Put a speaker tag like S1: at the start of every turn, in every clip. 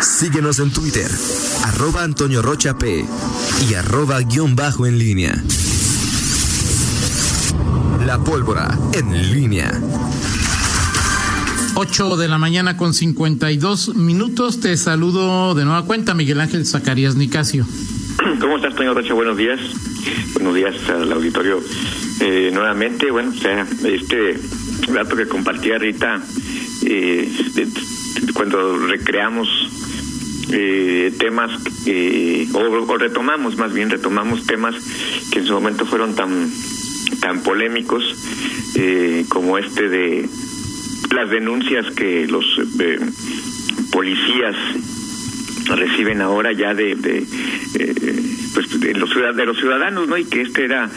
S1: Síguenos en Twitter, arroba Antonio Rocha P y arroba guion bajo en línea. La pólvora en línea.
S2: 8 de la mañana con 52 minutos. Te saludo de nueva cuenta, Miguel Ángel Zacarías Nicasio.
S3: ¿Cómo estás, Antonio Rocha? Buenos días. Buenos días al auditorio. Eh, nuevamente, bueno, o sea, este dato que compartía Rita, eh, cuando recreamos eh, temas eh, o, retomamos más bien retomamos temas que en su momento fueron tan tan polémicos eh, como este de las denuncias que los eh, policías reciben ahora ya de, de pues de los de los ciudadanos no y que este era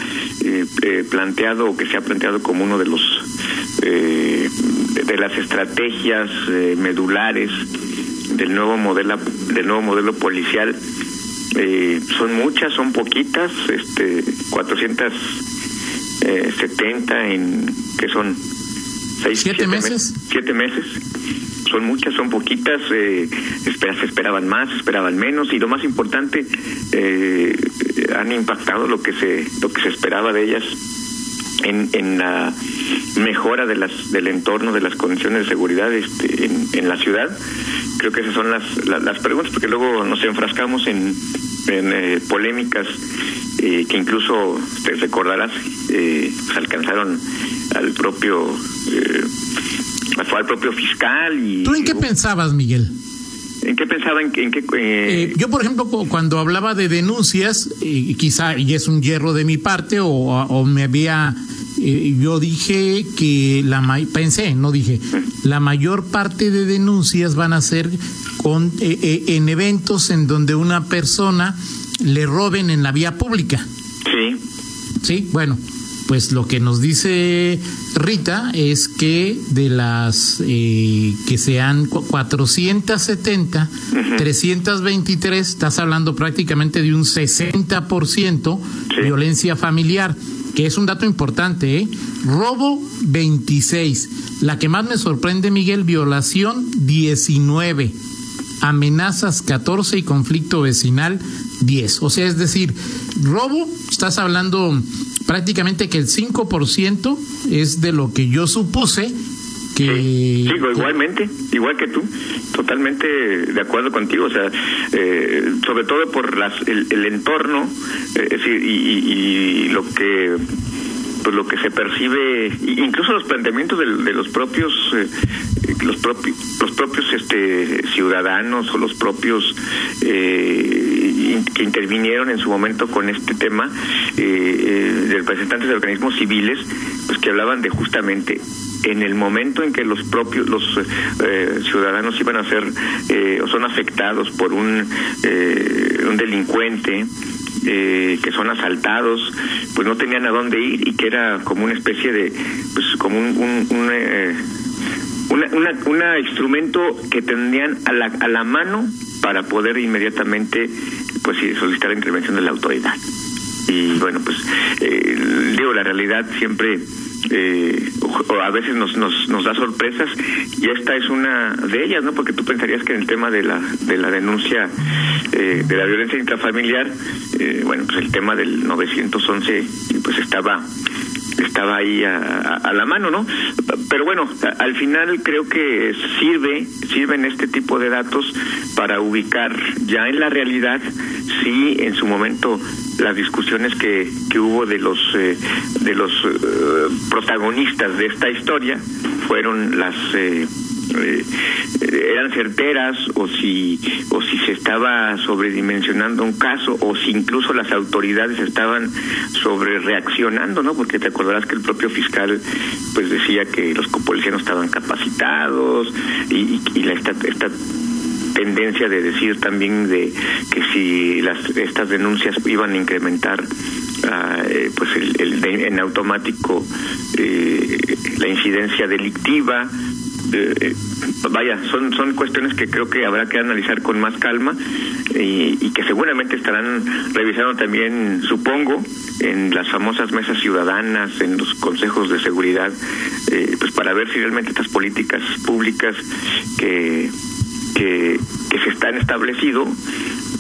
S3: planteado o que se ha planteado como uno de los de las estrategias medulares del nuevo modelo del nuevo modelo policial eh, son muchas son poquitas este 470 en que son
S2: seis siete, meses?
S3: siete meses son muchas son poquitas eh, se esperaban más esperaban menos y lo más importante eh, han impactado lo que se lo que se esperaba de ellas en, en la mejora de las del entorno de las condiciones de seguridad este, en, en la ciudad creo que esas son las, las, preguntas, porque luego nos enfrascamos en, en eh, polémicas eh, que incluso, te recordarás, eh, pues alcanzaron al propio, eh, al propio fiscal. y
S2: ¿Tú en qué pensabas, Miguel?
S3: ¿En qué pensaba? ¿En, en qué,
S2: eh... yo, por ejemplo, cuando hablaba de denuncias, eh, quizá, y es un hierro de mi parte, o, o me había eh, yo dije que la pensé, no dije, la mayor parte de denuncias van a ser con eh, eh, en eventos en donde una persona le roben en la vía pública.
S3: Sí.
S2: Sí, bueno, pues lo que nos dice Rita es que de las que sean 470, 323, estás hablando prácticamente de un 60% violencia familiar que es un dato importante, ¿eh? Robo 26. La que más me sorprende, Miguel, violación 19. Amenazas 14 y conflicto vecinal 10. O sea, es decir, robo, estás hablando prácticamente que el 5% es de lo que yo supuse que...
S3: Sí, igualmente, igual que tú, totalmente de acuerdo contigo, o sea, eh, sobre todo por las, el, el entorno, eh, y, y, y, lo que pues lo que se percibe incluso los planteamientos de, de los propios eh, los propios los propios este ciudadanos o los propios eh, que intervinieron en su momento con este tema eh, de representantes de organismos civiles pues que hablaban de justamente en el momento en que los propios los eh, ciudadanos iban a ser eh, o son afectados por un eh, un delincuente eh, que son asaltados, pues no tenían a dónde ir y que era como una especie de, pues como un, un, un eh, una, una, una, instrumento que tendrían a la, a la mano para poder inmediatamente pues solicitar la intervención de la autoridad. Y bueno, pues eh, digo, la realidad siempre eh, o, a veces nos, nos, nos da sorpresas y esta es una de ellas, ¿no? Porque tú pensarías que en el tema de la, de la denuncia eh, de la violencia intrafamiliar, eh, bueno, pues el tema del 911 pues estaba estaba ahí a, a, la mano, ¿no? Pero bueno, al final creo que sirve, sirven este tipo de datos para ubicar ya en la realidad si en su momento las discusiones que, que hubo de los eh, de los eh, protagonistas de esta historia fueron las eh, eh, eran certeras o si o si se estaba sobredimensionando un caso o si incluso las autoridades estaban sobre reaccionando, ¿no? Porque te acordarás que el propio fiscal pues decía que los policías no estaban capacitados y, y, la, esta, esta tendencia de decir también de que si las estas denuncias iban a incrementar uh, pues el, el en automático eh, la incidencia delictiva eh, vaya, son, son cuestiones que creo que habrá que analizar con más calma y, y, que seguramente estarán revisando también, supongo, en las famosas mesas ciudadanas, en los consejos de seguridad, eh, pues para ver si realmente estas políticas públicas que que, se están establecido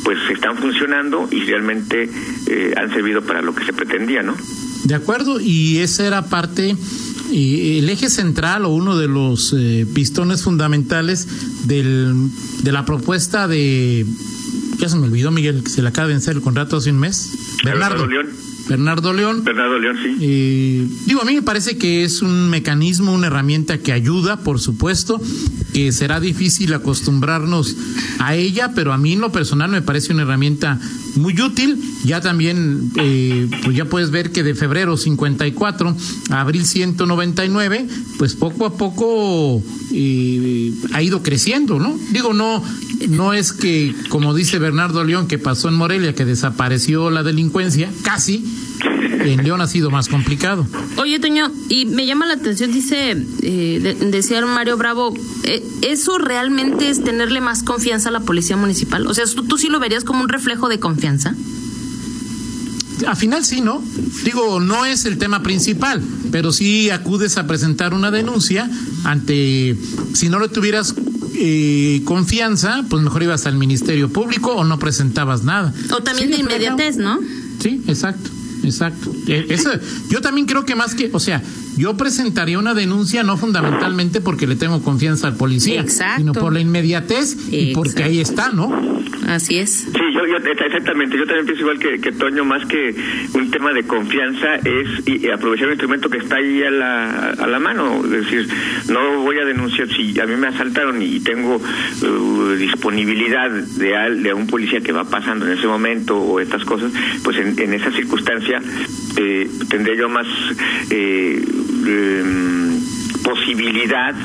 S3: pues están funcionando y realmente eh, han servido para lo que se pretendía, ¿no?
S2: De acuerdo, y esa era parte, y el eje central o uno de los eh, pistones fundamentales del, de la propuesta de, ya se me olvidó Miguel, que se le acaba de vencer el contrato hace un mes, Bernardo. León. Bernardo León.
S3: Bernardo León, sí.
S2: Digo, a mí me parece que es un mecanismo, una herramienta que ayuda, por supuesto, que será difícil acostumbrarnos a ella, pero a mí en lo personal me parece una herramienta muy útil. Ya también, eh, pues ya puedes ver que de febrero 54 a abril 199, pues poco a poco eh, ha ido creciendo, ¿no? Digo, no, no es que, como dice Bernardo León, que pasó en Morelia, que desapareció la delincuencia, casi, en León ha sido más complicado.
S4: Oye, Toño, y me llama la atención, dice, eh, decía Mario Bravo, eh, ¿eso realmente es tenerle más confianza a la policía municipal? O sea, ¿tú, ¿tú sí lo verías como un reflejo de confianza?
S2: Al final sí, ¿no? Digo, no es el tema principal, pero sí acudes a presentar una denuncia ante, si no le tuvieras eh, confianza, pues mejor ibas al Ministerio Público o no presentabas nada.
S4: O también de inmediatez, ¿no?
S2: Sí, exacto. Exacto. Eh, eso, yo también creo que más que, o sea, yo presentaría una denuncia no fundamentalmente porque le tengo confianza al policía, sino por la inmediatez y porque ahí está, ¿no?
S4: Así es.
S3: Sí, yo, exactamente. Yo también pienso igual que, Toño, más que un tema de confianza es y, aprovechar el instrumento que está ahí a la, a la mano. Es decir, no voy a denunciar si a mí me asaltaron y tengo uh, disponibilidad de, de un policía que va pasando en ese momento o estas cosas, pues en, en esa circunstancia eh, tendré yo más eh, em, posibilidad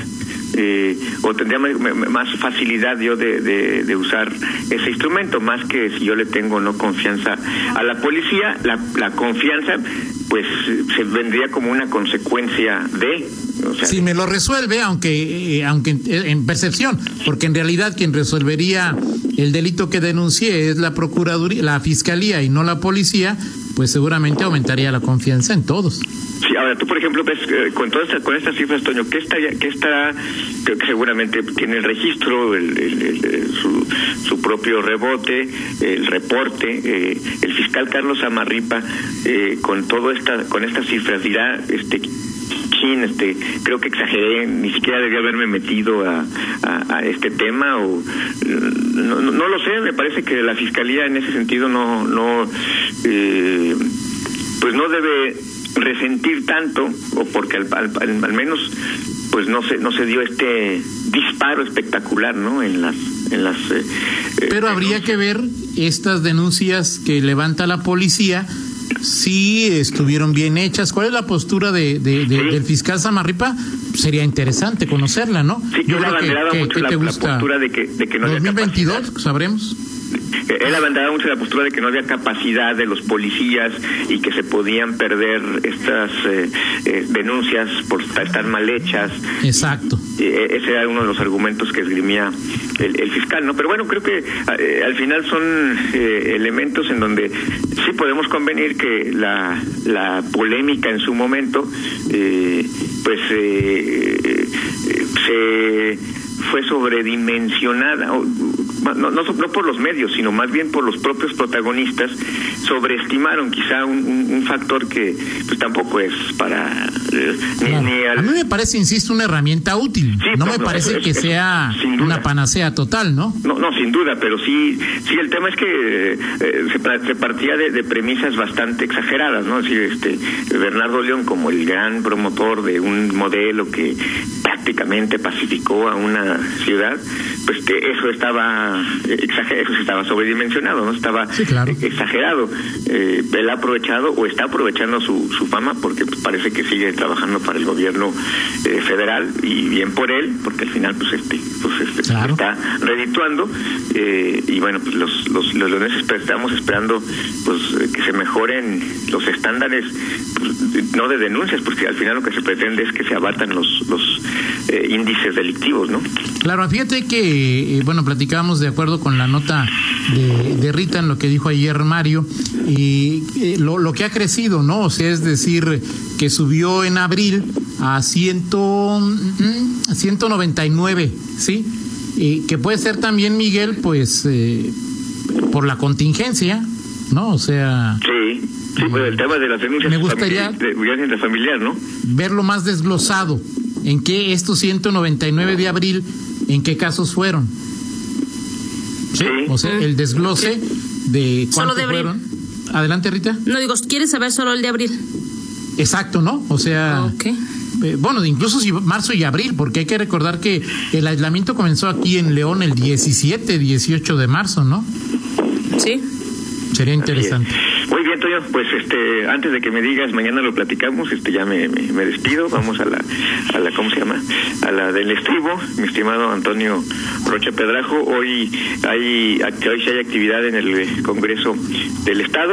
S3: eh, o tendría más facilidad yo de, usar ese instrumento, más que si yo le tengo no confianza a la policía, la, la confianza pues se vendría como una consecuencia de...
S2: si me lo resuelve, aunque, aunque en percepción, porque en realidad quien resolvería el delito que denuncié es la Procuraduría, la Fiscalía y no la policía, pues seguramente aumentaría la confianza en todos.
S3: Sí, ahora tú, por ejemplo, ves eh, con todas con estas cifras, Toño, ¿qué está, qué está que seguramente tiene el registro, el, su, su, propio rebote, el reporte, eh, el fiscal Carlos Amarripa, eh, con todo esta, con estas cifras dirá, este, chin, este, creo que exageré, ni siquiera debía haberme metido a, a, este tema o no, no, lo sé, me parece que la fiscalía en ese sentido no, no, pues no debe resentir tanto o porque al, al, menos pues no se no se dio este disparo espectacular no en las en las eh,
S2: eh, pero habría que ver estas denuncias que levanta la policía si estuvieron bien hechas. ¿Cuál es la postura de, del fiscal Samarripa? Sería interesante conocerla, ¿no?
S3: Sí, yo, creo que, mucho la, postura de que, de que no
S2: 2022, sabremos.
S3: Él abandonaba mucho la postura de que no había capacidad de los policías y que se podían perder estas eh, eh, denuncias por estar mal hechas.
S2: Exacto.
S3: E, ese era uno de los argumentos que esgrimía el, fiscal, ¿no? Pero bueno, creo que eh, al final son elementos en donde sí podemos convenir que la, la polémica en su momento, pues se fue sobredimensionada no, no, por los medios, sino más bien por los propios protagonistas, sobreestimaron quizá un, factor que pues tampoco es para...
S2: Eh, A mí me parece, insisto, una herramienta útil. no, me parece que sea una panacea total, ¿no?
S3: ¿no? No, sin duda, pero sí, sí el tema es que eh, se, partía de, premisas bastante exageradas, ¿no? Es este, Bernardo León como el gran promotor de un modelo que prácticamente pacificó a una ciudad, pues que eso estaba exagerado, estaba sobredimensionado, no estaba exagerado. Eh, él ha aprovechado o está aprovechando su, su fama porque parece que sigue trabajando para el gobierno eh, federal y bien por él, porque al final pues este, pues este está redituando eh, y bueno pues los los, los leoneses estamos esperando pues que se mejoren los estándares pues, no de denuncias porque al final lo que se pretende es que se abatan los los índices delictivos, ¿no?
S2: Claro, fíjate que bueno de acuerdo con la nota de, Rita en lo que dijo ayer Mario, y eh, lo, lo, que ha crecido, ¿no? O sea, es decir, que subió en abril a ciento, 199, mm, ¿sí? y que puede ser también, Miguel, pues eh, por la contingencia, ¿no? O sea...
S3: Sí, sí, pues el tema de las denuncias
S2: Me gustaría-
S3: de violencia intrafamiliar, ¿no?
S2: verlo más desglosado. ¿En qué estos 199 de abril, en qué casos fueron?
S3: Sí.
S2: O sea, el desglose de
S4: Solo
S2: cuántos
S4: de abril.
S2: fueron. Adelante, Rita.
S4: No digo, ¿quieres saber solo el de abril?
S2: Exacto, ¿no? O sea,
S4: Ok.
S2: eh, bueno, incluso si marzo y abril, porque hay que recordar que el aislamiento comenzó aquí en León el 17, 18 de marzo, ¿no?
S4: Sí.
S2: Sería interesante.
S3: Bien, Toño, pues este, antes de que me digas, mañana lo platicamos, este, ya me, me, despido, vamos a la, a la, ¿cómo se llama? A la del estribo, mi estimado Antonio Rocha Pedrajo, hoy hay, hoy sí hay actividad en el eh, Congreso del Estado,